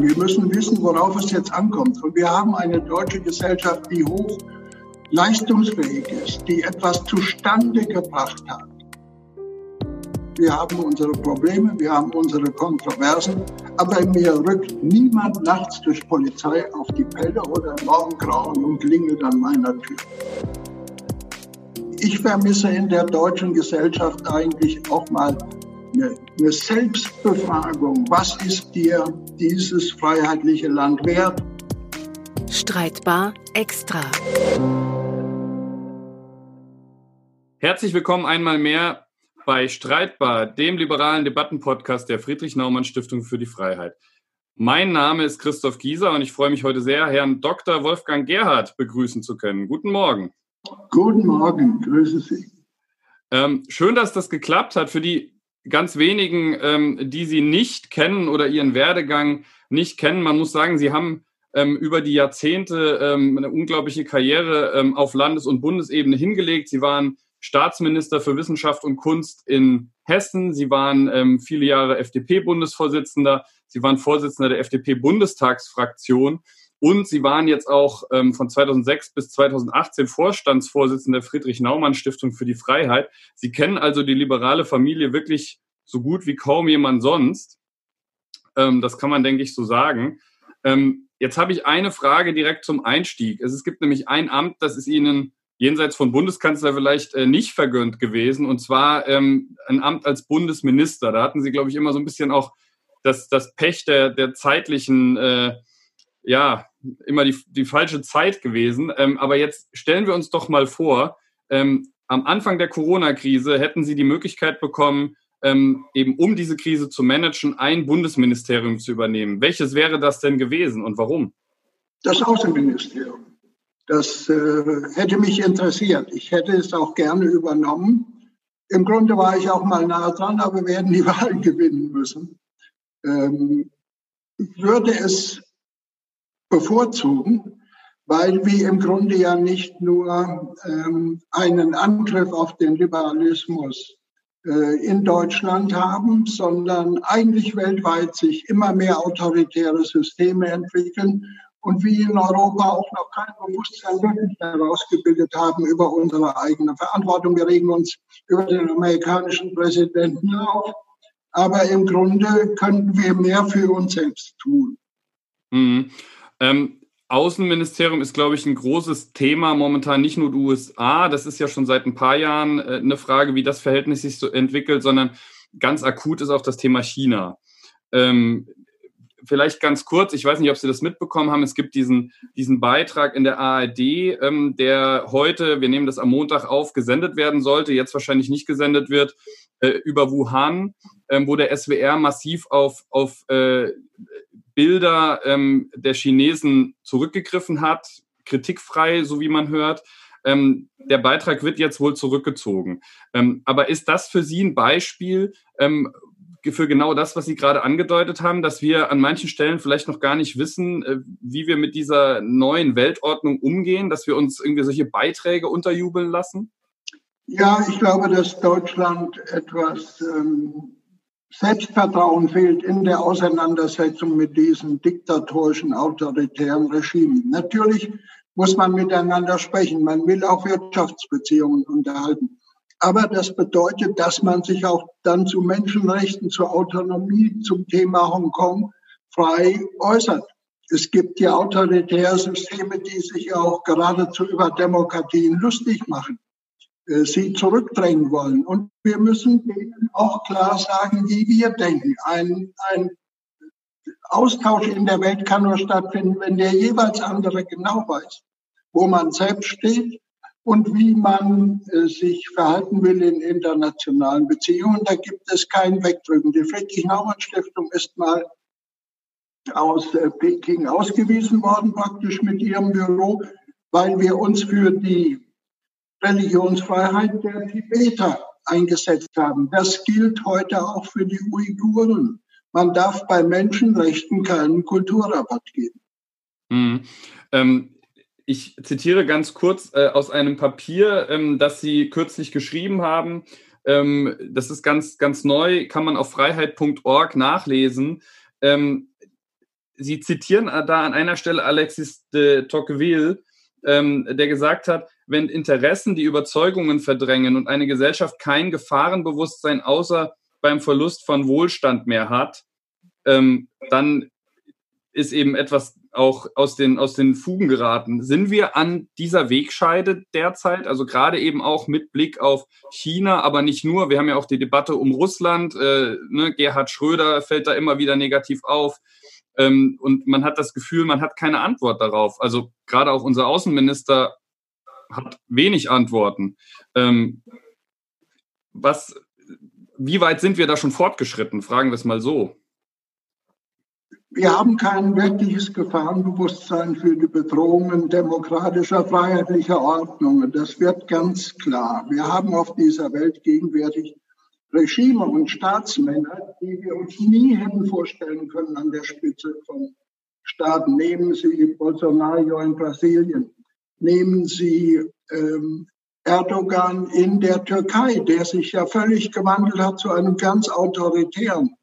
Wir müssen wissen, worauf es jetzt ankommt. Und wir haben eine deutsche Gesellschaft, die hoch leistungsfähig ist, die etwas zustande gebracht hat. Wir haben unsere Probleme, wir haben unsere Kontroversen, aber mir rückt niemand nachts durch Polizei auf die Pelle oder Morgengrauen und klingelt an meiner Tür. Ich vermisse in der deutschen Gesellschaft eigentlich auch mal eine, eine Selbstbefragung. Was ist dir dieses freiheitliche Land wert? Streitbar extra. Herzlich willkommen einmal mehr bei Streitbar, dem liberalen Debattenpodcast der Friedrich-Naumann-Stiftung für die Freiheit. Mein Name ist Christoph Gieser und ich freue mich heute sehr, Herrn Dr. Wolfgang Gerhard begrüßen zu können. Guten Morgen. Guten Morgen, grüße Sie. Ähm, schön, dass das geklappt hat. Für die ganz wenigen, ähm, die Sie nicht kennen oder Ihren Werdegang nicht kennen, man muss sagen, Sie haben ähm, über die Jahrzehnte ähm, eine unglaubliche Karriere ähm, auf Landes- und Bundesebene hingelegt. Sie waren Staatsminister für Wissenschaft und Kunst in Hessen. Sie waren ähm, viele Jahre FDP-Bundesvorsitzender. Sie waren Vorsitzender der FDP-Bundestagsfraktion. Und Sie waren jetzt auch ähm, von 2006 bis 2018 Vorstandsvorsitzender der Friedrich-Naumann-Stiftung für die Freiheit. Sie kennen also die liberale Familie wirklich so gut wie kaum jemand sonst. Ähm, das kann man, denke ich, so sagen. Ähm, jetzt habe ich eine Frage direkt zum Einstieg. Es, es gibt nämlich ein Amt, das ist Ihnen jenseits von Bundeskanzler vielleicht äh, nicht vergönnt gewesen, und zwar ähm, ein Amt als Bundesminister. Da hatten Sie, glaube ich, immer so ein bisschen auch das, das Pech der, der zeitlichen äh, ja, immer die, die falsche Zeit gewesen. Ähm, aber jetzt stellen wir uns doch mal vor, ähm, am Anfang der Corona-Krise hätten Sie die Möglichkeit bekommen, ähm, eben um diese Krise zu managen, ein Bundesministerium zu übernehmen. Welches wäre das denn gewesen und warum? Das Außenministerium. Das äh, hätte mich interessiert. Ich hätte es auch gerne übernommen. Im Grunde war ich auch mal nah dran, aber wir werden die Wahl gewinnen müssen. Ähm, würde es bevorzugen, weil wir im Grunde ja nicht nur ähm, einen Angriff auf den Liberalismus äh, in Deutschland haben, sondern eigentlich weltweit sich immer mehr autoritäre Systeme entwickeln und wir in Europa auch noch kein Bewusstsein wirklich herausgebildet haben über unsere eigene Verantwortung. Wir regen uns über den amerikanischen Präsidenten auf, aber im Grunde könnten wir mehr für uns selbst tun. Mhm. Ähm, Außenministerium ist, glaube ich, ein großes Thema momentan, nicht nur die USA. Das ist ja schon seit ein paar Jahren äh, eine Frage, wie das Verhältnis sich so entwickelt, sondern ganz akut ist auch das Thema China. Ähm, vielleicht ganz kurz, ich weiß nicht, ob Sie das mitbekommen haben, es gibt diesen, diesen Beitrag in der ARD, ähm, der heute, wir nehmen das am Montag auf, gesendet werden sollte, jetzt wahrscheinlich nicht gesendet wird, äh, über Wuhan, ähm, wo der SWR massiv auf, auf äh, Bilder ähm, der Chinesen zurückgegriffen hat, kritikfrei, so wie man hört. Ähm, der Beitrag wird jetzt wohl zurückgezogen. Ähm, aber ist das für Sie ein Beispiel ähm, für genau das, was Sie gerade angedeutet haben, dass wir an manchen Stellen vielleicht noch gar nicht wissen, äh, wie wir mit dieser neuen Weltordnung umgehen, dass wir uns irgendwie solche Beiträge unterjubeln lassen? Ja, ich glaube, dass Deutschland etwas ähm, Selbstvertrauen fehlt in der Auseinandersetzung mit diesen diktatorischen, autoritären Regimen. Natürlich muss man miteinander sprechen. Man will auch Wirtschaftsbeziehungen unterhalten. Aber das bedeutet, dass man sich auch dann zu Menschenrechten, zur Autonomie, zum Thema Hongkong frei äußert. Es gibt ja autoritäre Systeme, die sich auch geradezu über Demokratien lustig machen. Äh, sie zurückdrängen wollen. Und wir müssen denen auch klar sagen, wie wir denken. Ein, ein Austausch in der Welt kann nur stattfinden, wenn der jeweils andere genau weiß, wo man selbst steht und wie man äh, sich verhalten will in internationalen Beziehungen. Da gibt es kein Wegdrücken. Die Friedrich-Naumann-Stiftung ist mal aus äh, Peking ausgewiesen worden, praktisch mit ihrem Büro, weil wir uns für die Religionsfreiheit der Tibeter eingesetzt haben. Das gilt heute auch für die Uiguren. Man darf bei Menschenrechten keinen Kulturrabatt geben. Mhm. Ähm, ich zitiere ganz kurz äh, aus einem Papier, ähm, das Sie kürzlich geschrieben haben. Ähm, das ist ganz, ganz neu, kann man auf freiheit.org nachlesen. Ähm, Sie zitieren da an einer Stelle Alexis de Tocqueville, ähm, der gesagt hat, wenn Interessen die Überzeugungen verdrängen und eine Gesellschaft kein Gefahrenbewusstsein außer beim Verlust von Wohlstand mehr hat, ähm, dann ist eben etwas auch aus den, aus den Fugen geraten. Sind wir an dieser Wegscheide derzeit? Also gerade eben auch mit Blick auf China, aber nicht nur. Wir haben ja auch die Debatte um Russland. Äh, ne? Gerhard Schröder fällt da immer wieder negativ auf. Ähm, und man hat das Gefühl, man hat keine Antwort darauf. Also gerade auch unser Außenminister hat wenig Antworten. Ähm, was, wie weit sind wir da schon fortgeschritten? Fragen wir es mal so. Wir haben kein wirkliches Gefahrenbewusstsein für die Bedrohungen demokratischer, freiheitlicher Ordnungen. Das wird ganz klar. Wir haben auf dieser Welt gegenwärtig Regime und Staatsmänner, die wir uns nie hätten vorstellen können an der Spitze von Staaten. Nehmen Sie Bolsonaro in Brasilien, nehmen Sie ähm, Erdogan in der Türkei, der sich ja völlig gewandelt hat zu einem ganz autoritären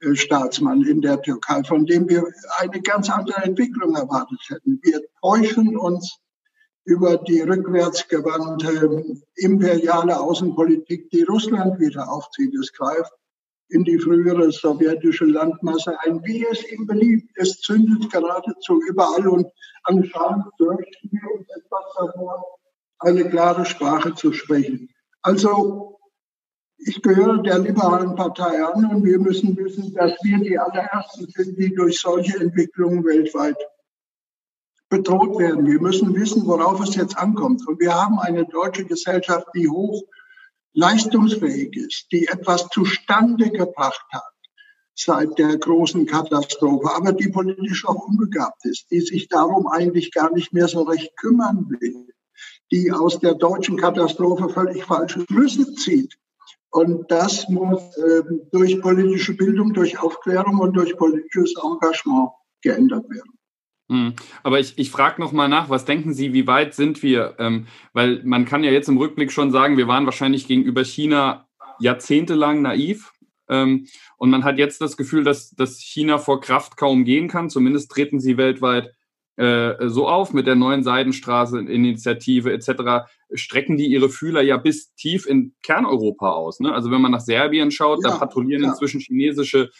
äh, Staatsmann in der Türkei, von dem wir eine ganz andere Entwicklung erwartet hätten. Wir täuschen uns über die rückwärtsgewandte imperiale Außenpolitik, die Russland wieder aufzieht. Es greift in die frühere sowjetische Landmasse ein, wie es ihm beliebt. Es zündet geradezu überall und anscheinend dürften wir uns etwas davor, eine klare Sprache zu sprechen. Also ich gehöre der liberalen Partei an und wir müssen wissen, dass wir die allerersten sind, die durch solche Entwicklungen weltweit bedroht werden. Wir müssen wissen, worauf es jetzt ankommt. Und wir haben eine deutsche Gesellschaft, die hoch leistungsfähig ist, die etwas zustande gebracht hat seit der großen Katastrophe, aber die politisch auch unbegabt ist, die sich darum eigentlich gar nicht mehr so recht kümmern will, die aus der deutschen Katastrophe völlig falsche Schlüsse zieht und das muss äh, durch politische Bildung, durch Aufklärung und durch politisches Engagement geändert werden. Hm. Aber ich, ich frage nochmal nach, was denken Sie, wie weit sind wir? Ähm, weil man kann ja jetzt im Rückblick schon sagen, wir waren wahrscheinlich gegenüber China jahrzehntelang naiv. Ähm, und man hat jetzt das Gefühl, dass, dass China vor Kraft kaum gehen kann. Zumindest treten sie weltweit äh, so auf mit der neuen Seidenstraße-Initiative etc., strecken die ihre Fühler ja bis tief in Kerneuropa aus. Ne? Also wenn man nach Serbien schaut, ja, da patrouillieren ja. inzwischen chinesische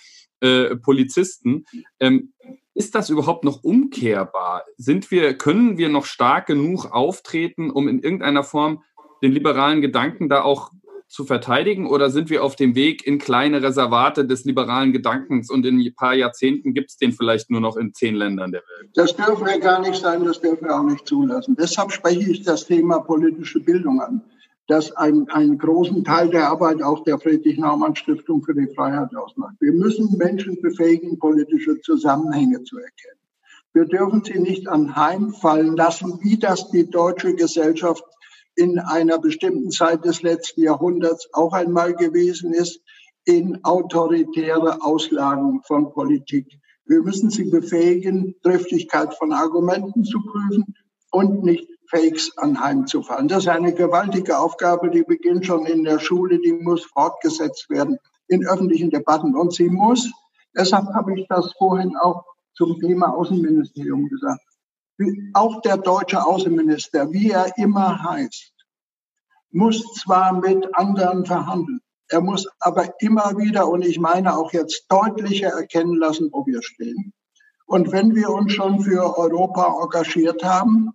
äh, Polizisten. Ähm, ist das überhaupt noch umkehrbar? Sind wir, können wir noch stark genug auftreten, um in irgendeiner Form den liberalen Gedanken da auch zu verteidigen oder sind wir auf dem Weg in kleine Reservate des liberalen Gedankens und in ein paar Jahrzehnten gibt es den vielleicht nur noch in zehn Ländern der Welt? Das dürfen wir gar nicht sein, das dürfen wir auch nicht zulassen. Deshalb spreche ich das Thema politische Bildung an, das ein, einen großen Teil der Arbeit auch der Friedrich-Naumann-Stiftung für die Freiheit ausmacht. Wir müssen Menschen befähigen, politische Zusammenhänge zu erkennen. Wir dürfen sie nicht anheimfallen lassen, wie das die deutsche Gesellschaft in einer bestimmten Zeit des letzten Jahrhunderts auch einmal gewesen ist, in autoritäre Auslagen von Politik. Wir müssen sie befähigen, Triftigkeit von Argumenten zu prüfen und nicht Fakes anheimzufallen. Das ist eine gewaltige Aufgabe, die beginnt schon in der Schule, die muss fortgesetzt werden in öffentlichen Debatten. Und sie muss, deshalb habe ich das vorhin auch zum Thema Außenministerium gesagt, auch der deutsche Außenminister, wie er immer heißt, muss zwar mit anderen verhandeln, er muss aber immer wieder, und ich meine auch jetzt deutlicher erkennen lassen, wo wir stehen. Und wenn wir uns schon für Europa engagiert haben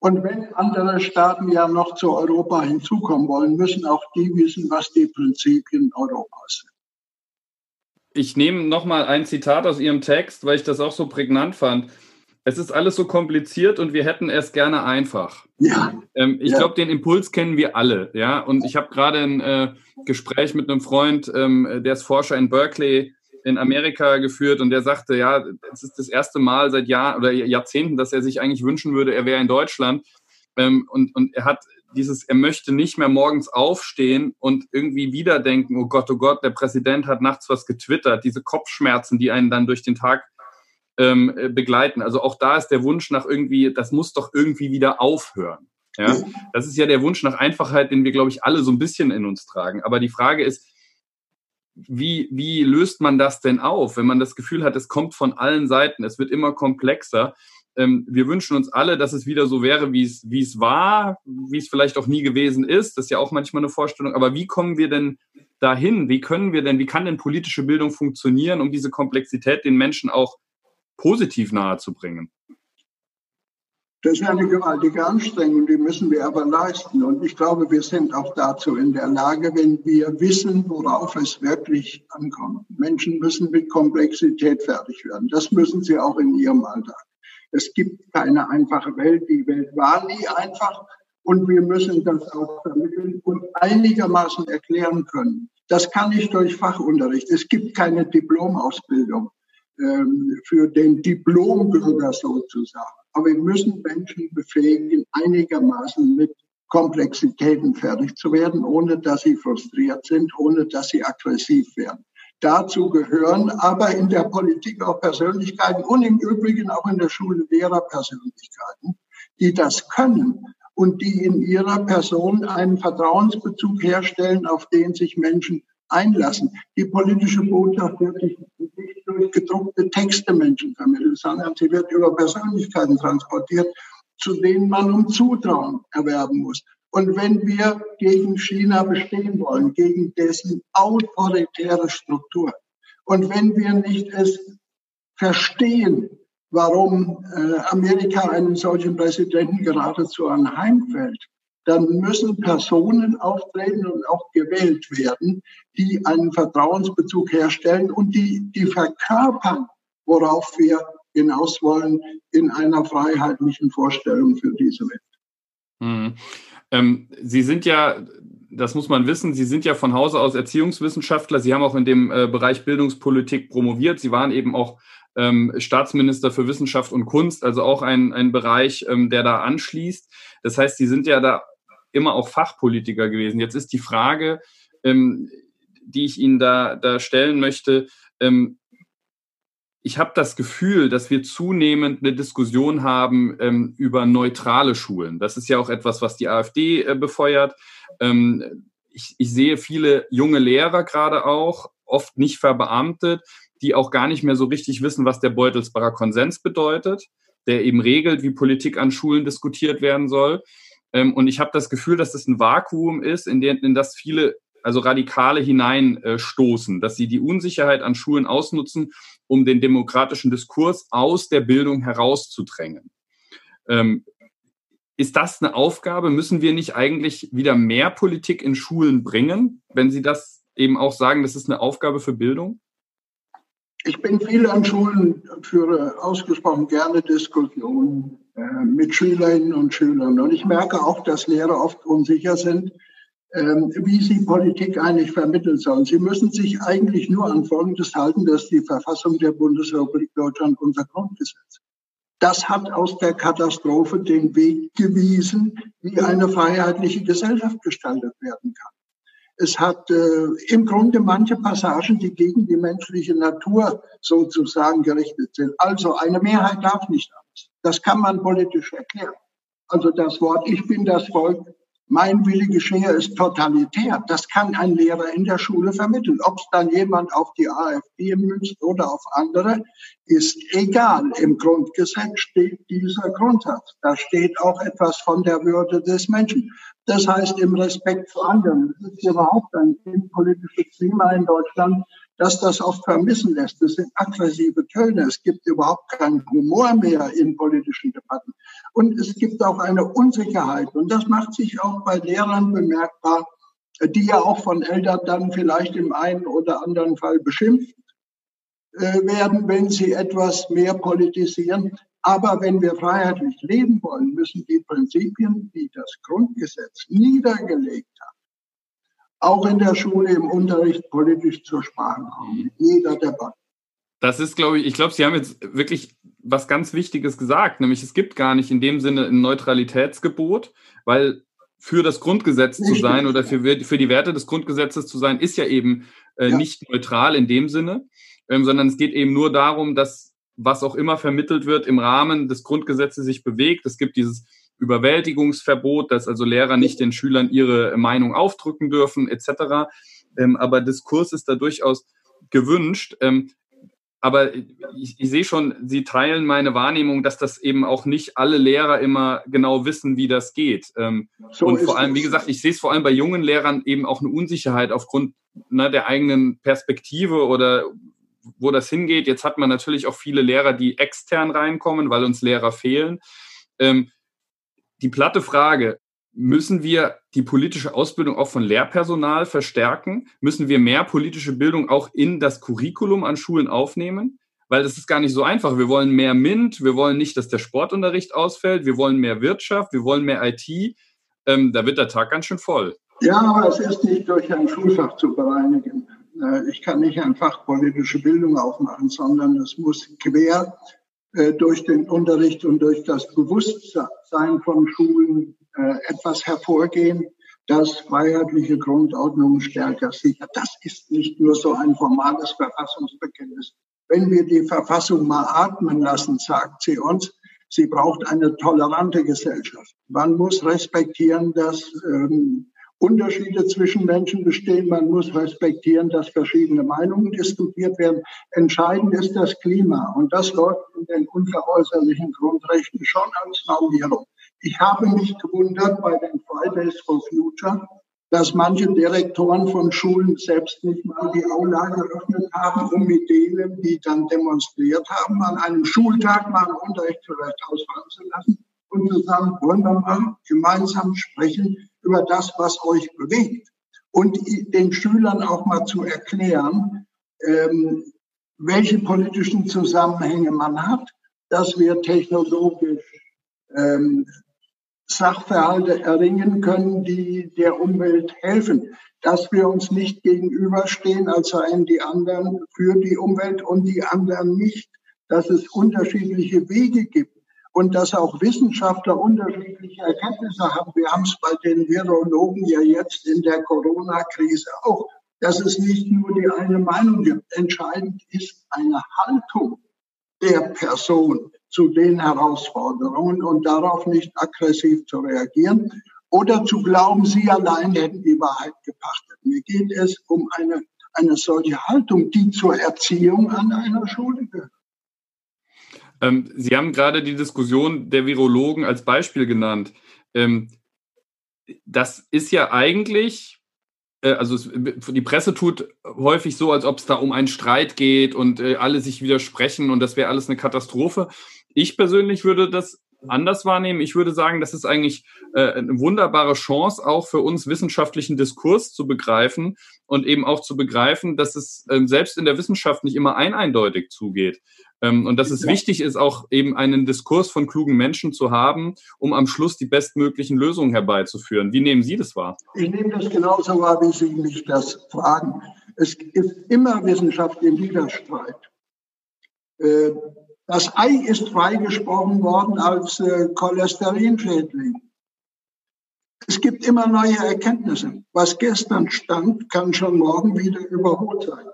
und wenn andere Staaten ja noch zu Europa hinzukommen wollen, müssen auch die wissen, was die Prinzipien Europas sind. Ich nehme nochmal ein Zitat aus Ihrem Text, weil ich das auch so prägnant fand es ist alles so kompliziert und wir hätten es gerne einfach. Ja. Ähm, ich ja. glaube, den Impuls kennen wir alle, ja. Und ich habe gerade ein äh, Gespräch mit einem Freund, ähm, der ist Forscher in Berkeley in Amerika geführt und der sagte, ja, es ist das erste Mal seit Jahren oder Jahrzehnten, dass er sich eigentlich wünschen würde, er wäre in Deutschland. Ähm, und, und er hat dieses, er möchte nicht mehr morgens aufstehen und irgendwie wieder denken, oh Gott, oh Gott, der Präsident hat nachts was getwittert, diese Kopfschmerzen, die einen dann durch den Tag ähm, äh, begleiten. Also auch da ist der Wunsch nach irgendwie, das muss doch irgendwie wieder aufhören. Ja, das ist ja der Wunsch nach Einfachheit, den wir, glaube ich, alle so ein bisschen in uns tragen. Aber die Frage ist, wie, wie löst man das denn auf, wenn man das Gefühl hat, es kommt von allen Seiten, es wird immer komplexer? Ähm, wir wünschen uns alle, dass es wieder so wäre, wie es, wie es war, wie es vielleicht auch nie gewesen ist. Das ist ja auch manchmal eine Vorstellung. Aber wie kommen wir denn dahin? Wie können wir denn, wie kann denn politische Bildung funktionieren, um diese Komplexität den Menschen auch positiv nahezubringen? Das ist eine gewaltige Anstrengung, die müssen wir aber leisten. Und ich glaube, wir sind auch dazu in der Lage, wenn wir wissen, worauf es wirklich ankommt. Menschen müssen mit Komplexität fertig werden. Das müssen sie auch in ihrem Alltag. Es gibt keine einfache Welt. Die Welt war nie einfach. Und wir müssen das auch vermitteln und einigermaßen erklären können. Das kann ich durch Fachunterricht. Es gibt keine Diplomausbildung ähm, für den Diplombürger sozusagen. Aber wir müssen Menschen befähigen, einigermaßen mit Komplexitäten fertig zu werden, ohne dass sie frustriert sind, ohne dass sie aggressiv werden. Dazu gehören aber in der Politik auch Persönlichkeiten und im Übrigen auch in der Schule Lehrerpersönlichkeiten, die das können und die in ihrer Person einen Vertrauensbezug herstellen, auf den sich Menschen einlassen. Die politische Botschaft wird nicht durch gedruckte Texte Menschen vermittelt, sondern sie wird über Persönlichkeiten transportiert, zu denen man um Zutrauen erwerben muss. Und wenn wir gegen China bestehen wollen, gegen dessen autoritäre Struktur, und wenn wir nicht es verstehen, warum äh, Amerika einen solchen Präsidenten geradezu anheimfällt, dann müssen Personen auftreten und auch gewählt werden, die einen Vertrauensbezug herstellen und die, die verkörpern, worauf wir hinaus wollen in einer freiheitlichen Vorstellung für diese Welt. Mhm. Ähm, Sie sind ja, das muss man wissen, Sie sind ja von Hause aus Erziehungswissenschaftler. Sie haben auch in dem äh, Bereich Bildungspolitik promoviert. Sie waren eben auch ähm, Staatsminister für Wissenschaft und Kunst, also auch ein, ein Bereich, ähm, der da anschließt. Das heißt, Sie sind ja da immer auch Fachpolitiker gewesen. Jetzt ist die Frage, ähm, die ich Ihnen da, da stellen möchte, ähm, ich habe das Gefühl, dass wir zunehmend eine Diskussion haben ähm, über neutrale Schulen. Das ist ja auch etwas, was die AfD äh, befeuert. Ähm, ich, ich sehe viele junge Lehrer gerade auch, oft nicht verbeamtet, die auch gar nicht mehr so richtig wissen, was der Beutelsbacher Konsens bedeutet, der eben regelt, wie Politik an Schulen diskutiert werden soll. Ähm, und ich habe das Gefühl, dass das ein Vakuum ist, in, den, in das viele also Radikale hineinstoßen, dass sie die Unsicherheit an Schulen ausnutzen, um den demokratischen Diskurs aus der Bildung herauszudrängen. Ähm, ist das eine Aufgabe? Müssen wir nicht eigentlich wieder mehr Politik in Schulen bringen, wenn Sie das eben auch sagen, das ist eine Aufgabe für Bildung? Ich bin viel an Schulen, führe ausgesprochen gerne Diskussionen äh, mit Schülerinnen und Schülern. Und ich merke auch, dass Lehrer oft unsicher sind, ähm, wie sie Politik eigentlich vermitteln sollen. Sie müssen sich eigentlich nur an Folgendes halten, dass die Verfassung der Bundesrepublik Deutschland unser Grundgesetz. Das hat aus der Katastrophe den Weg gewiesen, wie eine freiheitliche Gesellschaft gestaltet werden kann. Es hat äh, im Grunde manche Passagen, die gegen die menschliche Natur sozusagen gerichtet sind. Also eine Mehrheit darf nicht alles. Das kann man politisch erklären. Also das Wort Ich bin das Volk mein Wille geschehe ist totalitär. Das kann ein Lehrer in der Schule vermitteln. Ob es dann jemand auf die AfD münzt oder auf andere, ist egal. Im Grundgesetz steht dieser Grundsatz. Da steht auch etwas von der Würde des Menschen. Das heißt, im Respekt zu anderen. Es ist überhaupt ein politisches Klima in Deutschland, dass das oft vermissen lässt. Das sind aggressive Töne. Es gibt überhaupt keinen Humor mehr in politischen Debatten. Und es gibt auch eine Unsicherheit. Und das macht sich auch bei Lehrern bemerkbar, die ja auch von Eltern dann vielleicht im einen oder anderen Fall beschimpft äh, werden, wenn sie etwas mehr politisieren. Aber wenn wir freiheitlich leben wollen, müssen die Prinzipien, die das Grundgesetz niedergelegt auch in der Schule im Unterricht politisch zur Sprache kommen, jeder Debatte. Das ist, glaube ich, ich glaube, Sie haben jetzt wirklich was ganz Wichtiges gesagt, nämlich es gibt gar nicht in dem Sinne ein Neutralitätsgebot, weil für das Grundgesetz nicht zu sein oder für, für die Werte des Grundgesetzes zu sein, ist ja eben äh, ja. nicht neutral in dem Sinne, ähm, sondern es geht eben nur darum, dass was auch immer vermittelt wird im Rahmen des Grundgesetzes sich bewegt. Es gibt dieses Überwältigungsverbot, dass also Lehrer nicht den Schülern ihre Meinung aufdrücken dürfen, etc. ähm, aber Diskurs ist da durchaus gewünscht. Ähm, aber ich, ich sehe schon, Sie teilen meine Wahrnehmung, dass das eben auch nicht alle Lehrer immer genau wissen, wie das geht. Ähm, so und vor allem, wie gesagt, ich sehe es vor allem bei jungen Lehrern eben auch eine Unsicherheit aufgrund ne, der eigenen Perspektive oder wo das hingeht. Jetzt hat man natürlich auch viele Lehrer, die extern reinkommen, weil uns Lehrer fehlen. Ähm, die platte Frage, müssen wir die politische Ausbildung auch von Lehrpersonal verstärken? Müssen wir mehr politische Bildung auch in das Curriculum an Schulen aufnehmen? Weil das ist gar nicht so einfach. Wir wollen mehr MINT, wir wollen nicht, dass der Sportunterricht ausfällt, wir wollen mehr Wirtschaft, wir wollen mehr IT. Ähm, da wird der Tag ganz schön voll. Ja, aber es ist nicht durch ein Schulfach zu bereinigen. Äh, ich kann nicht einfach politische Bildung aufmachen, sondern es muss quer äh, durch den Unterricht und durch das Bewusstsein von Schulen äh, etwas hervorgehen, das freiheitliche Grundordnung stärker sichert. Das ist nicht nur so ein formales Verfassungsbekenntnis. Wenn wir die Verfassung mal atmen lassen, sagt sie uns, sie braucht eine tolerante Gesellschaft. Man muss respektieren, dass ähm, Unterschiede zwischen Menschen bestehen. Man muss respektieren, dass verschiedene Meinungen diskutiert werden. Entscheidend ist das Klima. Und das läuft in den unveräußerlichen Grundrechten schon als Normierung. Ich habe mich gewundert bei den Fridays for Future, dass manche Direktoren von Schulen selbst nicht mal die Aula geöffnet haben, um mit denen, die dann demonstriert haben, an einem Schultag mal einen Unterricht vielleicht ausfallen zu lassen und zu sagen, wollen wir mal gemeinsam sprechen über das, was euch bewegt und den Schülern auch mal zu erklären, ähm, welche politischen Zusammenhänge man hat, dass wir technologisch ähm, Sachverhalte erringen können, die der Umwelt helfen. Dass wir uns nicht gegenüberstehen, als seien die anderen für die Umwelt und die anderen nicht. Dass es unterschiedliche Wege gibt und dass auch Wissenschaftler unterschiedliche Erkenntnisse haben. Wir haben es bei den Virologen ja jetzt in der Corona-Krise auch, dass es nicht nur die eine Meinung gibt. Entscheidend ist eine Haltung der Person zu den Herausforderungen und darauf nicht aggressiv zu reagieren oder zu glauben, sie allein hätten die Wahrheit gepachtet. Mir geht es um eine, eine solche Haltung, die zur Erziehung an einer Schule gehört. Ähm, Sie haben gerade die Diskussion der Virologen als Beispiel genannt. Ähm, das ist ja eigentlich, äh, also es, die Presse tut häufig so, als ob es da um einen Streit geht und äh, alle sich widersprechen und das wäre alles eine Katastrophe. Ich persönlich würde das anders wahrnehmen. Ich würde sagen, das ist eigentlich äh, eine wunderbare Chance, auch für uns wissenschaftlichen Diskurs zu begreifen und eben auch zu begreifen, dass es ähm, selbst in der Wissenschaft nicht immer ein eindeutig zugeht. Ähm, und dass es wichtig ist, auch eben einen Diskurs von klugen Menschen zu haben, um am Schluss die bestmöglichen Lösungen herbeizuführen. Wie nehmen Sie das wahr? Ich nehme das genauso wahr, wie Sie mich das fragen. Es ist immer Wissenschaft im Widerstreit. Äh, das Ei ist freigesprochen worden als äh, Cholesterinschädling. Es gibt immer neue Erkenntnisse. Was gestern stand, kann schon morgen wieder überholt sein.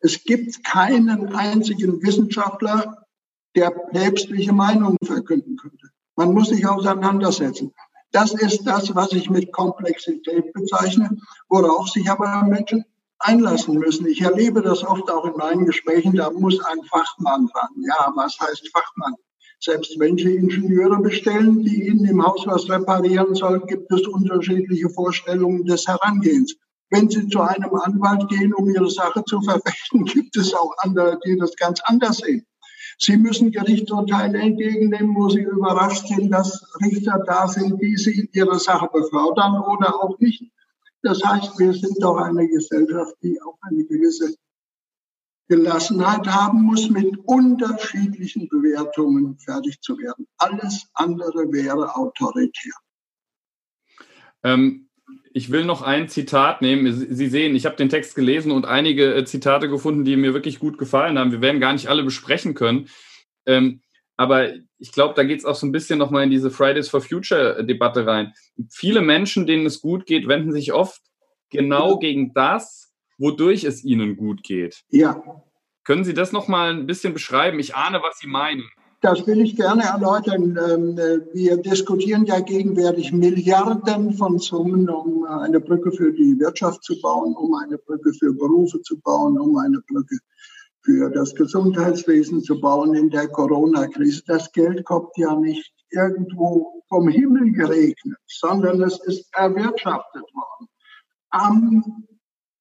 Es gibt keinen einzigen Wissenschaftler, der päpstliche Meinungen verkünden könnte. Man muss sich auseinandersetzen. Das ist das, was ich mit Komplexität bezeichne, worauf sich aber Menschen einlassen müssen. Ich erlebe das oft auch in meinen Gesprächen, da muss ein Fachmann ran. Ja, was heißt Fachmann? Selbst wenn Sie Ingenieure bestellen, die Ihnen im Haus was reparieren sollen, gibt es unterschiedliche Vorstellungen des Herangehens. Wenn Sie zu einem Anwalt gehen, um Ihre Sache zu verfechten, gibt es auch andere, die das ganz anders sehen. Sie müssen Gerichtsurteile entgegennehmen, wo Sie überrascht sind, dass Richter da sind, die Sie Ihre Sache befördern oder auch nicht. Das heißt, wir sind doch eine Gesellschaft, die auch eine gewisse Gelassenheit haben muss, mit unterschiedlichen Bewertungen fertig zu werden. Alles andere wäre autoritär. Ähm, ich will noch ein Zitat nehmen. Sie sehen, ich habe den Text gelesen und einige äh, Zitate gefunden, die mir wirklich gut gefallen haben. Wir werden gar nicht alle besprechen können. Ähm, aber ich glaube, da geht es auch so ein bisschen nochmal in diese Fridays for Future-Debatte rein. Viele Menschen, denen es gut geht, wenden sich oft genau gegen das, wodurch es ihnen gut geht. Ja. Können Sie das nochmal ein bisschen beschreiben? Ich ahne, was Sie meinen. Das will ich gerne erläutern. Ähm, wir diskutieren ja gegenwärtig Milliarden von Summen, um eine Brücke für die Wirtschaft zu bauen, um eine Brücke für Berufe zu bauen, um eine Brücke für das Gesundheitswesen zu bauen in der Corona-Krise. Das Geld kommt ja nicht irgendwo vom Himmel geregnet, sondern es ist erwirtschaftet worden. Am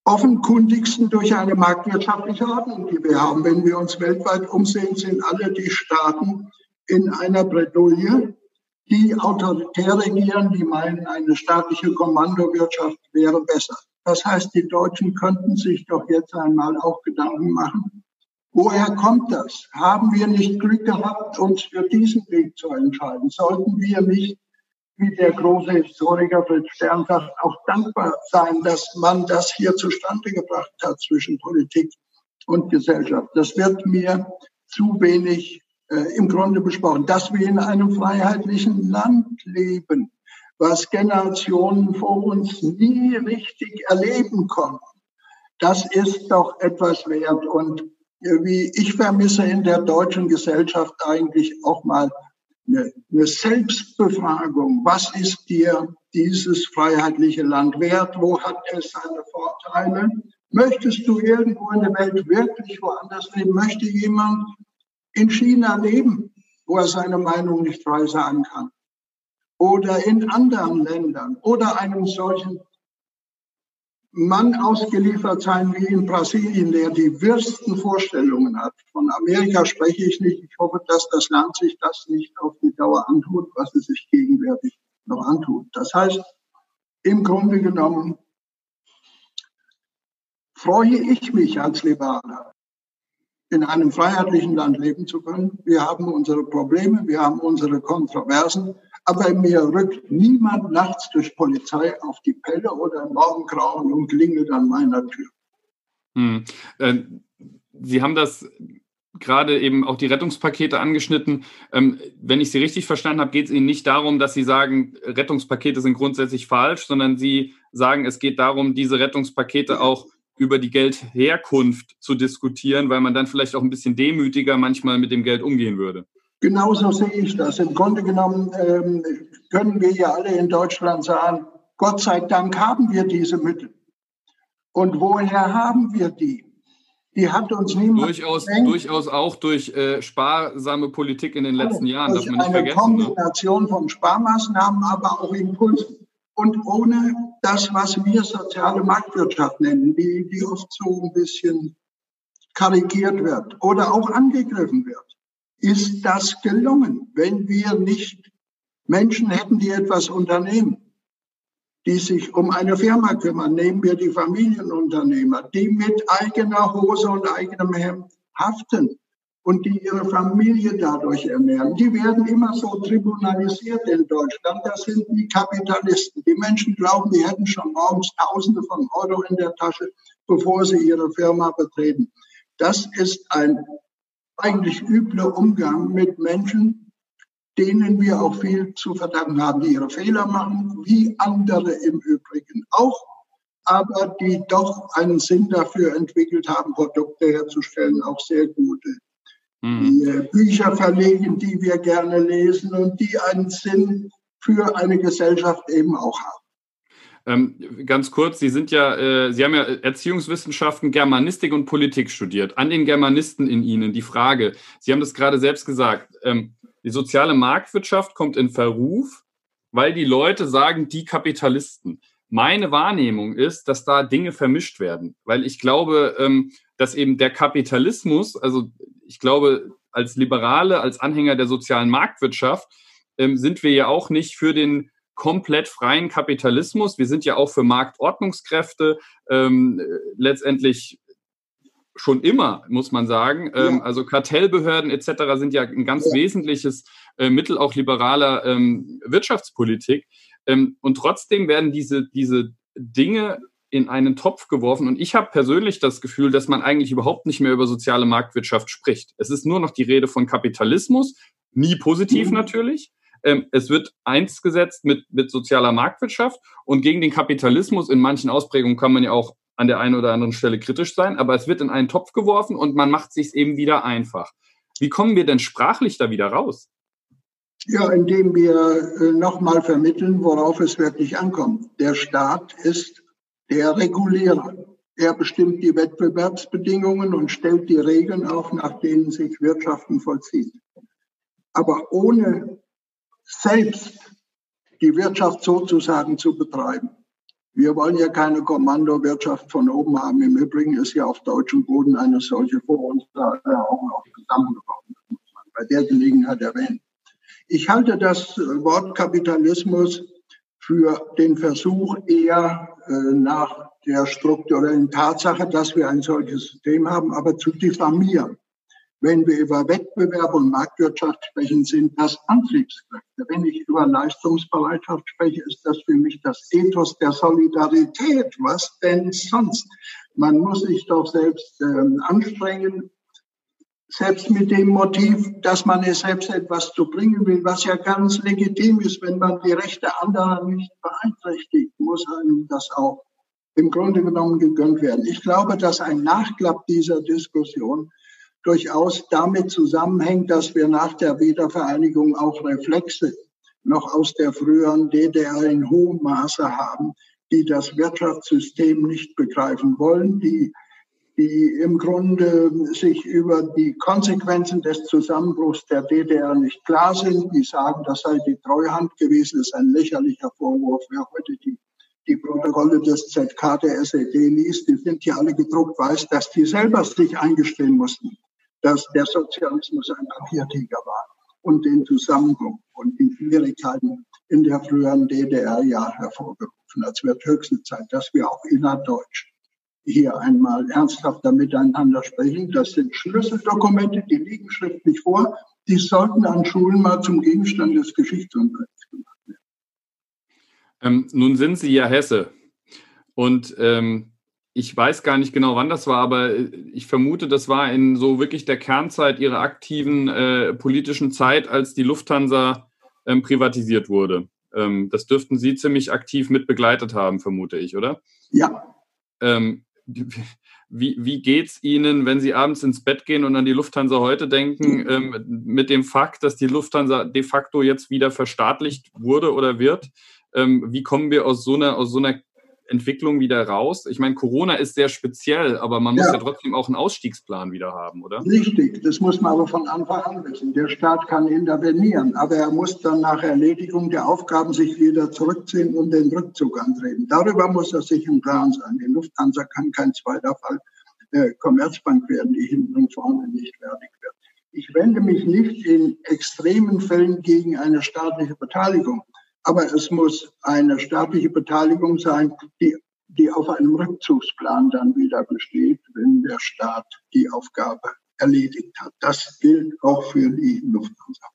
offenkundigsten durch eine marktwirtschaftliche Ordnung, die wir haben. Wenn wir uns weltweit umsehen, sind alle die Staaten in einer Bredouille, die autoritär regieren, die meinen, eine staatliche Kommandowirtschaft wäre besser. Das heißt, die Deutschen könnten sich doch jetzt einmal auch Gedanken machen, woher kommt das? Haben wir nicht Glück gehabt, uns für diesen Weg zu entscheiden? Sollten wir nicht wie der große Historiker Fritz Stern sagt, auch dankbar sein, dass man das hier zustande gebracht hat zwischen Politik und Gesellschaft. Das wird mir zu wenig äh, im Grunde besprochen. Dass wir in einem freiheitlichen Land leben, was Generationen vor uns nie richtig erleben konnten, das ist doch etwas wert. Und äh, wie ich vermisse in der deutschen Gesellschaft eigentlich auch mal eine, eine Selbstbefragung. Was ist dir dieses freiheitliche Land wert? Wo hat es seine Vorteile? Möchtest du irgendwo in der Welt wirklich woanders leben? Möchte jemand in China leben, wo er seine Meinung nicht frei sagen kann? Oder in anderen Ländern oder einem solchen Mann ausgeliefert sein wie in Brasilien, der die wirsten Vorstellungen hat. Von Amerika spreche ich nicht. Ich hoffe, dass das Land sich das nicht auf die Dauer antut, was es sich gegenwärtig noch antut. Das heißt, im Grunde genommen freue ich mich als Liberaler, in einem freiheitlichen Land leben zu können. Wir haben unsere Probleme, wir haben unsere Kontroversen, aber mir rückt niemand nachts durch Polizei auf die Pelle oder im Morgengrauen und klingelt an meiner Tür. Hm. Äh, Sie haben das gerade eben auch die Rettungspakete angeschnitten. Ähm, wenn ich Sie richtig verstanden habe, geht es Ihnen nicht darum, dass Sie sagen, Rettungspakete sind grundsätzlich falsch, sondern Sie sagen, es geht darum, diese Rettungspakete auch über die Geldherkunft zu diskutieren, weil man dann vielleicht auch ein bisschen demütiger manchmal mit dem Geld umgehen würde. Genauso sehe ich das. Im Grunde genommen ähm, können wir ja alle in Deutschland sagen, Gott sei Dank haben wir diese Mittel. Und woher haben wir die? Die hat uns niemand. Durchaus, durchaus auch durch äh, sparsame Politik in den letzten Jahren. Durch eine vergessen, ne? Kombination ne? von Sparmaßnahmen, aber auch Impulsen. Und ohne das, was wir soziale Marktwirtschaft nennen, die, die oft so ein bisschen karikiert wird oder auch angegriffen wird ist das gelungen, wenn wir nicht Menschen hätten, die etwas unternehmen, die sich um eine Firma kümmern. Nehmen wir die Familienunternehmer, die mit eigener Hose und eigenem Hemd haften und die ihre Familie dadurch ernähren. Die werden immer so tribunalisiert in Deutschland. Das sind die Kapitalisten. Die Menschen glauben, die hätten schon morgens Tausende von Euro in der Tasche, bevor sie ihre Firma betreten. Das ist ein eigentlich übler Umgang mit Menschen, denen wir auch viel zu verdanken haben, die ihre Fehler machen, wie andere im Übrigen auch, aber die doch einen Sinn dafür entwickelt haben, Produkte herzustellen, auch sehr gute. Mhm. Die äh, Bücher verlegen, die wir gerne lesen und die einen Sinn für eine Gesellschaft eben auch haben. Ähm, ganz kurz, Sie sind ja, äh, Sie haben ja Erziehungswissenschaften, Germanistik und Politik studiert. An den Germanisten in Ihnen die Frage, Sie haben das gerade selbst gesagt, ähm, die soziale Marktwirtschaft kommt in Verruf, weil die Leute sagen, die Kapitalisten. Meine Wahrnehmung ist, dass da Dinge vermischt werden, weil ich glaube, ähm, dass eben der Kapitalismus, also ich glaube, als Liberale, als Anhänger der sozialen Marktwirtschaft, ähm, sind wir ja auch nicht für den komplett freien Kapitalismus. Wir sind ja auch für Marktordnungskräfte ähm, letztendlich schon immer, muss man sagen. Ja. Ähm, also Kartellbehörden etc. sind ja ein ganz ja. wesentliches äh, Mittel auch liberaler ähm, Wirtschaftspolitik. Ähm, und trotzdem werden diese, diese Dinge in einen Topf geworfen. Und ich habe persönlich das Gefühl, dass man eigentlich überhaupt nicht mehr über soziale Marktwirtschaft spricht. Es ist nur noch die Rede von Kapitalismus, nie positiv mhm. natürlich. Ähm, es wird eins gesetzt mit, mit sozialer Marktwirtschaft und gegen den Kapitalismus. In manchen Ausprägungen kann man ja auch an der einen oder anderen Stelle kritisch sein, aber es wird in einen Topf geworfen und man macht sich eben wieder einfach. Wie kommen wir denn sprachlich da wieder raus? Ja, indem wir äh, nochmal vermitteln, worauf es wirklich ankommt. Der Staat ist der Regulierer. Er bestimmt die Wettbewerbsbedingungen und stellt die Regeln auf, nach denen sich Wirtschaften vollzieht. Aber ohne selbst die Wirtschaft sozusagen zu betreiben. Wir wollen ja keine Kommandowirtschaft von oben haben. Im Übrigen ist ja auf deutschem Boden eine solche vor uns da auch noch man bei der Gelegenheit erwähnen. Ich halte das Wort Kapitalismus für den Versuch eher äh, nach der strukturellen Tatsache, dass wir ein solches System haben, aber zu diffamieren. Wenn wir über Wettbewerb und Marktwirtschaft sprechen, sind das Antriebskräfte. Wenn ich über Leistungsbereitschaft spreche, ist das für mich das Ethos der Solidarität. Was denn sonst? Man muss sich doch selbst äh, anstrengen, selbst mit dem Motiv, dass man es selbst etwas zu bringen will, was ja ganz legitim ist, wenn man die Rechte anderer nicht beeinträchtigt, muss einem das auch im Grunde genommen gegönnt werden. Ich glaube, dass ein Nachklapp dieser Diskussion durchaus damit zusammenhängt, dass wir nach der Wiedervereinigung auch Reflexe noch aus der früheren DDR in hohem Maße haben, die das Wirtschaftssystem nicht begreifen wollen, die die im Grunde sich über die Konsequenzen des Zusammenbruchs der DDR nicht klar sind. Die sagen, das sei die Treuhand gewesen. Das ist ein lächerlicher Vorwurf. Wer heute die, die Protokolle des ZK der SED liest, die sind hier alle gedruckt, weiß, dass die selber sich eingestehen mussten, dass der Sozialismus ein Papiertiger war und den Zusammenbruch und die Schwierigkeiten in der früheren DDR ja hervorgerufen. Es wird höchste Zeit, dass wir auch innerdeutsch hier einmal ernsthafter miteinander sprechen. Das sind Schlüsseldokumente, die liegen schriftlich vor. Die sollten an Schulen mal zum Gegenstand des Geschichtsunterrichts gemacht werden. Ähm, nun sind Sie ja Hesse. Und ähm, ich weiß gar nicht genau, wann das war, aber ich vermute, das war in so wirklich der Kernzeit Ihrer aktiven äh, politischen Zeit, als die Lufthansa ähm, privatisiert wurde. Ähm, das dürften Sie ziemlich aktiv mit begleitet haben, vermute ich, oder? Ja. Ähm, wie, wie geht es Ihnen, wenn Sie abends ins Bett gehen und an die Lufthansa heute denken, ähm, mit dem Fakt, dass die Lufthansa de facto jetzt wieder verstaatlicht wurde oder wird? Ähm, wie kommen wir aus so einer, aus so einer Entwicklung wieder raus? Ich meine, Corona ist sehr speziell, aber man muss ja. ja trotzdem auch einen Ausstiegsplan wieder haben, oder? Richtig, das muss man aber von Anfang an wissen. Der Staat kann intervenieren, aber er muss dann nach Erledigung der Aufgaben sich wieder zurückziehen und den Rückzug antreten. Darüber muss er sich im Klaren sein. Die Lufthansa kann kein zweiter Fall äh, Commerzbank werden, die hinten und vorne nicht fertig wird. Ich wende mich nicht in extremen Fällen gegen eine staatliche Beteiligung. Aber es muss eine staatliche Beteiligung sein, die, die auf einem Rückzugsplan dann wieder besteht, wenn der Staat die Aufgabe erledigt hat. Das gilt auch für die Lufthansa.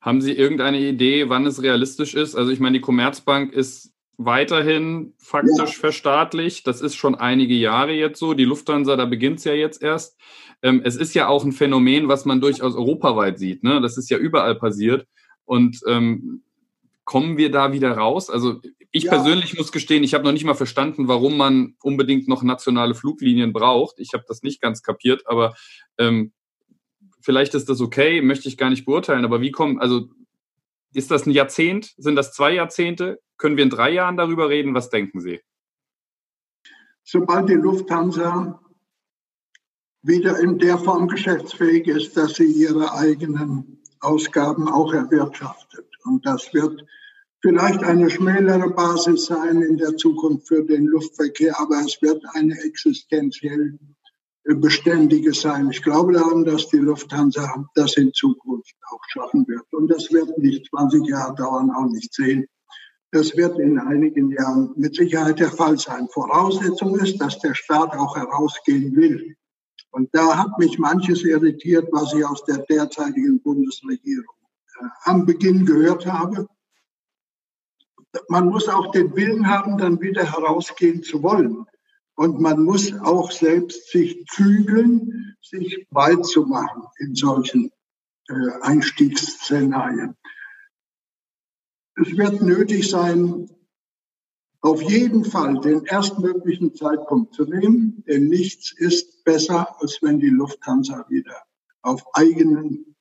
Haben Sie irgendeine Idee, wann es realistisch ist? Also ich meine, die Commerzbank ist weiterhin faktisch ja. verstaatlicht. Das ist schon einige Jahre jetzt so. Die Lufthansa, da beginnt es ja jetzt erst. Ähm, es ist ja auch ein Phänomen, was man durchaus europaweit sieht. Ne? Das ist ja überall passiert. Und ähm, kommen wir da wieder raus? Also ich ja. persönlich muss gestehen, ich habe noch nicht mal verstanden, warum man unbedingt noch nationale Fluglinien braucht. Ich habe das nicht ganz kapiert, aber ähm, vielleicht ist das okay, möchte ich gar nicht beurteilen. Aber wie kommen, also ist das ein Jahrzehnt? Sind das zwei Jahrzehnte? Können wir in drei Jahren darüber reden? Was denken Sie? Sobald die Lufthansa wieder in der Form geschäftsfähig ist, dass sie ihre eigenen Ausgaben auch erwirtschaftet und das wird vielleicht eine schmälere Basis sein in der Zukunft für den Luftverkehr, aber es wird eine existenziell beständige sein. Ich glaube daran, dass die Lufthansa das in Zukunft auch schaffen wird. Und das wird nicht 20 Jahre dauern, auch nicht 10. Das wird in einigen Jahren mit Sicherheit der Fall sein. Voraussetzung ist, dass der Staat auch herausgehen will. Und da hat mich manches irritiert, was ich aus der derzeitigen Bundesregierung am Beginn gehört habe. Man muss auch den Willen haben, dann wieder herausgehen zu wollen. Und man muss auch selbst sich zügeln, sich weit zu machen in solchen äh, Einstiegsszenarien. Es wird nötig sein, auf jeden Fall den erstmöglichen Zeitpunkt zu nehmen, denn nichts ist besser, als wenn die Lufthansa wieder auf eigenen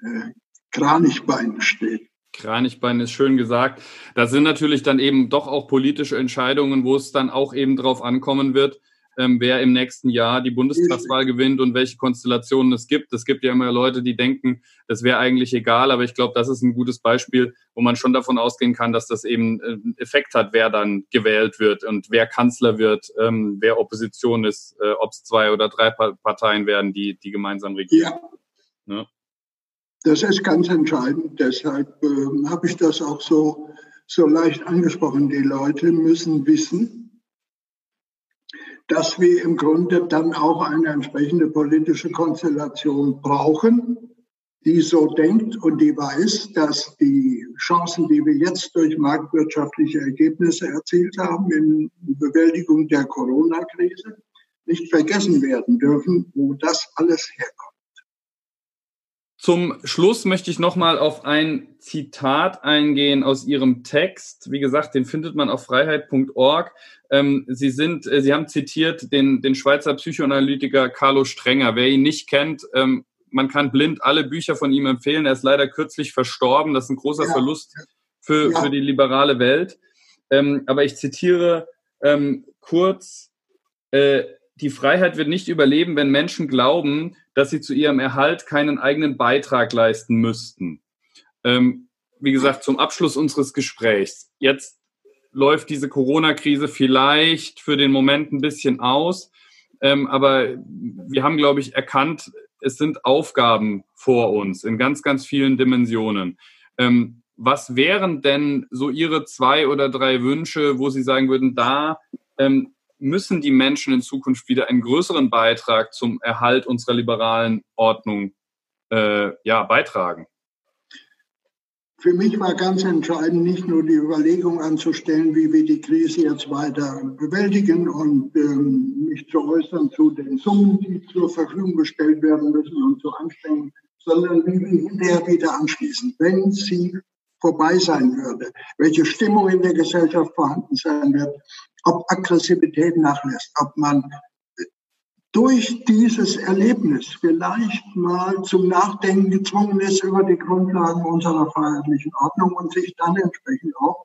äh, Kranichbeinen steht. Kranichbein ist schön gesagt. Das sind natürlich dann eben doch auch politische Entscheidungen, wo es dann auch eben darauf ankommen wird, ähm, wer im nächsten Jahr die Bundestagswahl gewinnt und welche Konstellationen es gibt. Es gibt ja immer Leute, die denken, das wäre eigentlich egal, aber ich glaube, das ist ein gutes Beispiel, wo man schon davon ausgehen kann, dass das eben äh, einen Effekt hat, wer dann gewählt wird und wer Kanzler wird, ähm, wer Opposition ist, äh, ob es zwei oder drei Parteien werden, die, die gemeinsam regieren. Ja. ja. Das ist ganz entscheidend. Deshalb äh, habe ich das auch so, so leicht angesprochen. Die Leute müssen wissen, dass wir im Grunde dann auch eine entsprechende politische Konstellation brauchen, die so denkt und die weiß, dass die Chancen, die wir jetzt durch marktwirtschaftliche Ergebnisse erzielt haben in Bewältigung der Corona-Krise, nicht vergessen werden dürfen, wo das alles herkommt. Zum Schluss möchte ich nochmal auf ein Zitat eingehen aus Ihrem Text. Wie gesagt, den findet man auf freiheit.org. Ähm, Sie sind, äh, Sie haben zitiert den, den Schweizer Psychoanalytiker Carlo Strenger. Wer ihn nicht kennt, ähm, man kann blind alle Bücher von ihm empfehlen. Er ist leider kürzlich verstorben. Das ist ein großer ja. Verlust für, ja. für die liberale Welt. Ähm, aber ich zitiere ähm, kurz, äh, die Freiheit wird nicht überleben, wenn Menschen glauben, dass sie zu ihrem Erhalt keinen eigenen Beitrag leisten müssten. Ähm, wie gesagt, zum Abschluss unseres Gesprächs. Jetzt läuft diese Corona-Krise vielleicht für den Moment ein bisschen aus. Ähm, aber wir haben, glaube ich, erkannt, es sind Aufgaben vor uns in ganz, ganz vielen Dimensionen. Ähm, was wären denn so Ihre zwei oder drei Wünsche, wo Sie sagen würden, da ähm, müssen die Menschen in Zukunft wieder einen größeren Beitrag zum Erhalt unserer liberalen Ordnung äh, ja, beitragen? Für mich war ganz entscheidend, nicht nur die Überlegung anzustellen, wie wir die Krise jetzt weiter bewältigen und ähm, mich zu äußern zu den Summen, die zur Verfügung gestellt werden müssen und zu Anstrengungen, sondern wie wir hinterher wieder anschließen, wenn sie vorbei sein würde, welche Stimmung in der Gesellschaft vorhanden sein wird, ob Aggressivität nachlässt, ob man durch dieses Erlebnis vielleicht mal zum Nachdenken gezwungen ist über die Grundlagen unserer freiheitlichen Ordnung und sich dann entsprechend auch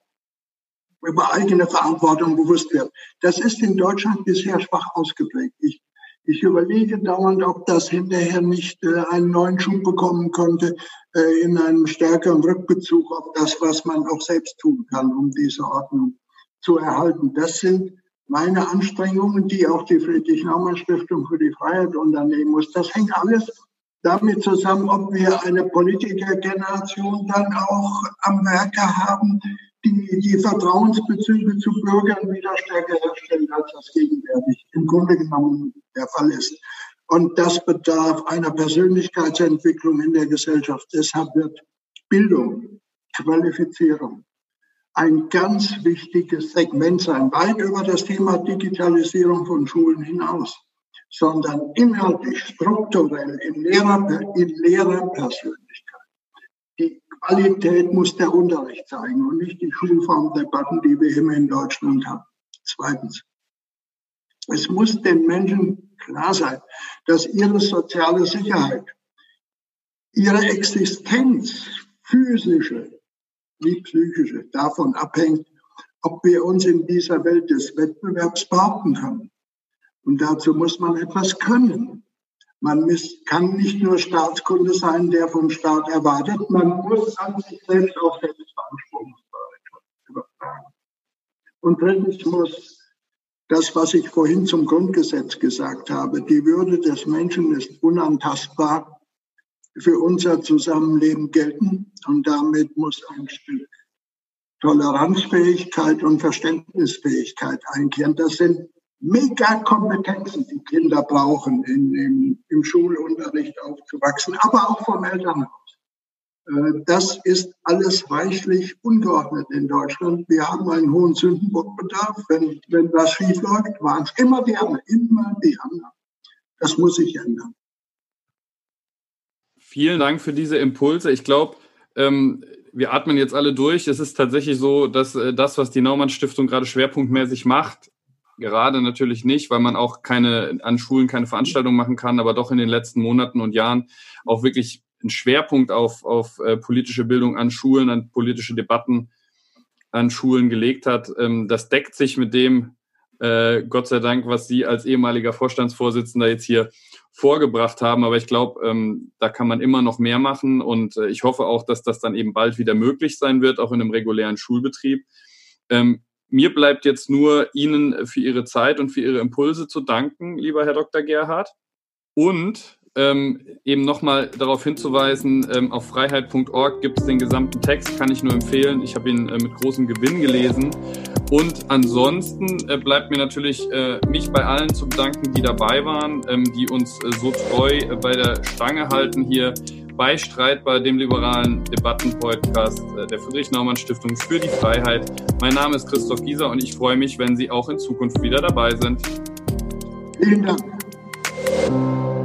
über eigene Verantwortung bewusst wird. Das ist in Deutschland bisher schwach ausgeprägt. Ich, ich überlege dauernd, ob das hinterher nicht äh, einen neuen Schub bekommen könnte äh, in einem stärkeren Rückbezug auf das, was man auch selbst tun kann, um diese Ordnung zu erhalten. Das sind meine Anstrengungen, die auch die Friedrich-Naumann-Stiftung für die Freiheit unternehmen muss. Das hängt alles damit zusammen, ob wir eine Politikergeneration dann auch am Werke haben, die die Vertrauensbezüge zu Bürgern wieder stärker herstellen, als das gegenwärtig im Grunde genommen der Fall ist. Und das bedarf einer Persönlichkeitsentwicklung in der Gesellschaft. Deshalb wird Bildung, Qualifizierung, ein ganz wichtiges Segment sein, weit über das Thema Digitalisierung von Schulen hinaus, sondern inhaltlich, strukturell, in, Lehrer, in Lehrerpersönlichkeit. Die Qualität muss der Unterricht zeigen und nicht die Schulformdebatten, die wir immer in Deutschland haben. Zweitens, es muss den Menschen klar sein, dass ihre soziale Sicherheit, ihre Existenz, physische, wie psychische davon abhängt, ob wir uns in dieser Welt des Wettbewerbs behaupten können. Und dazu muss man etwas können. Man kann nicht nur Staatskunde sein, der vom Staat erwartet, man muss an sich selbst auch Selbstbeanspruchungsbereitschaft übertragen. Und drittens muss das, was ich vorhin zum Grundgesetz gesagt habe, die Würde des Menschen ist unantastbar für unser Zusammenleben gelten. Und damit muss ein Stück Toleranzfähigkeit und Verständnisfähigkeit einkehren. Das sind Mega-Kompetenzen, die Kinder brauchen, in, im, im Schulunterricht aufzuwachsen, aber auch vom Elternhaus. Äh, das ist alles reichlich ungeordnet in Deutschland. Wir haben einen hohen Sündenbockbedarf. Wenn, wenn was schief läuft, waren es immer die anderen, immer die anderen. Das muss sich ändern. Vielen Dank für diese Impulse. Ich glaube, ähm, wir atmen jetzt alle durch. Es ist tatsächlich so, dass äh, das, was die Naumann Stiftung gerade schwerpunktmäßig macht, gerade natürlich nicht, weil man auch keine an Schulen keine Veranstaltungen machen kann, aber doch in den letzten Monaten und Jahren auch wirklich einen Schwerpunkt auf, auf äh, politische Bildung an Schulen, an politische Debatten an Schulen gelegt hat. Ähm, das deckt sich mit dem, äh, Gott sei Dank, was Sie als ehemaliger Vorstandsvorsitzender jetzt hier vorgebracht haben. Aber ich glaube, ähm, da kann man immer noch mehr machen und äh, ich hoffe auch, dass das dann eben bald wieder möglich sein wird, auch in einem regulären Schulbetrieb. Ähm, mir bleibt jetzt nur Ihnen für Ihre Zeit und für Ihre Impulse zu danken, lieber Herr Dr. Gerhard. Und ähm, eben nochmal darauf hinzuweisen, ähm, auf freiheit.org gibt es den gesamten Text, kann ich nur empfehlen. Ich habe ihn äh, mit großem Gewinn gelesen. Und ansonsten äh, bleibt mir natürlich äh, mich bei allen zu bedanken, die dabei waren, ähm, die uns äh, so treu äh, bei der Stange halten hier bei Streit bei dem liberalen Debattenpodcast äh, der Friedrich-Naumann-Stiftung für die Freiheit. Mein Name ist Christoph Gieser und ich freue mich, wenn Sie auch in Zukunft wieder dabei sind. Vielen Dank.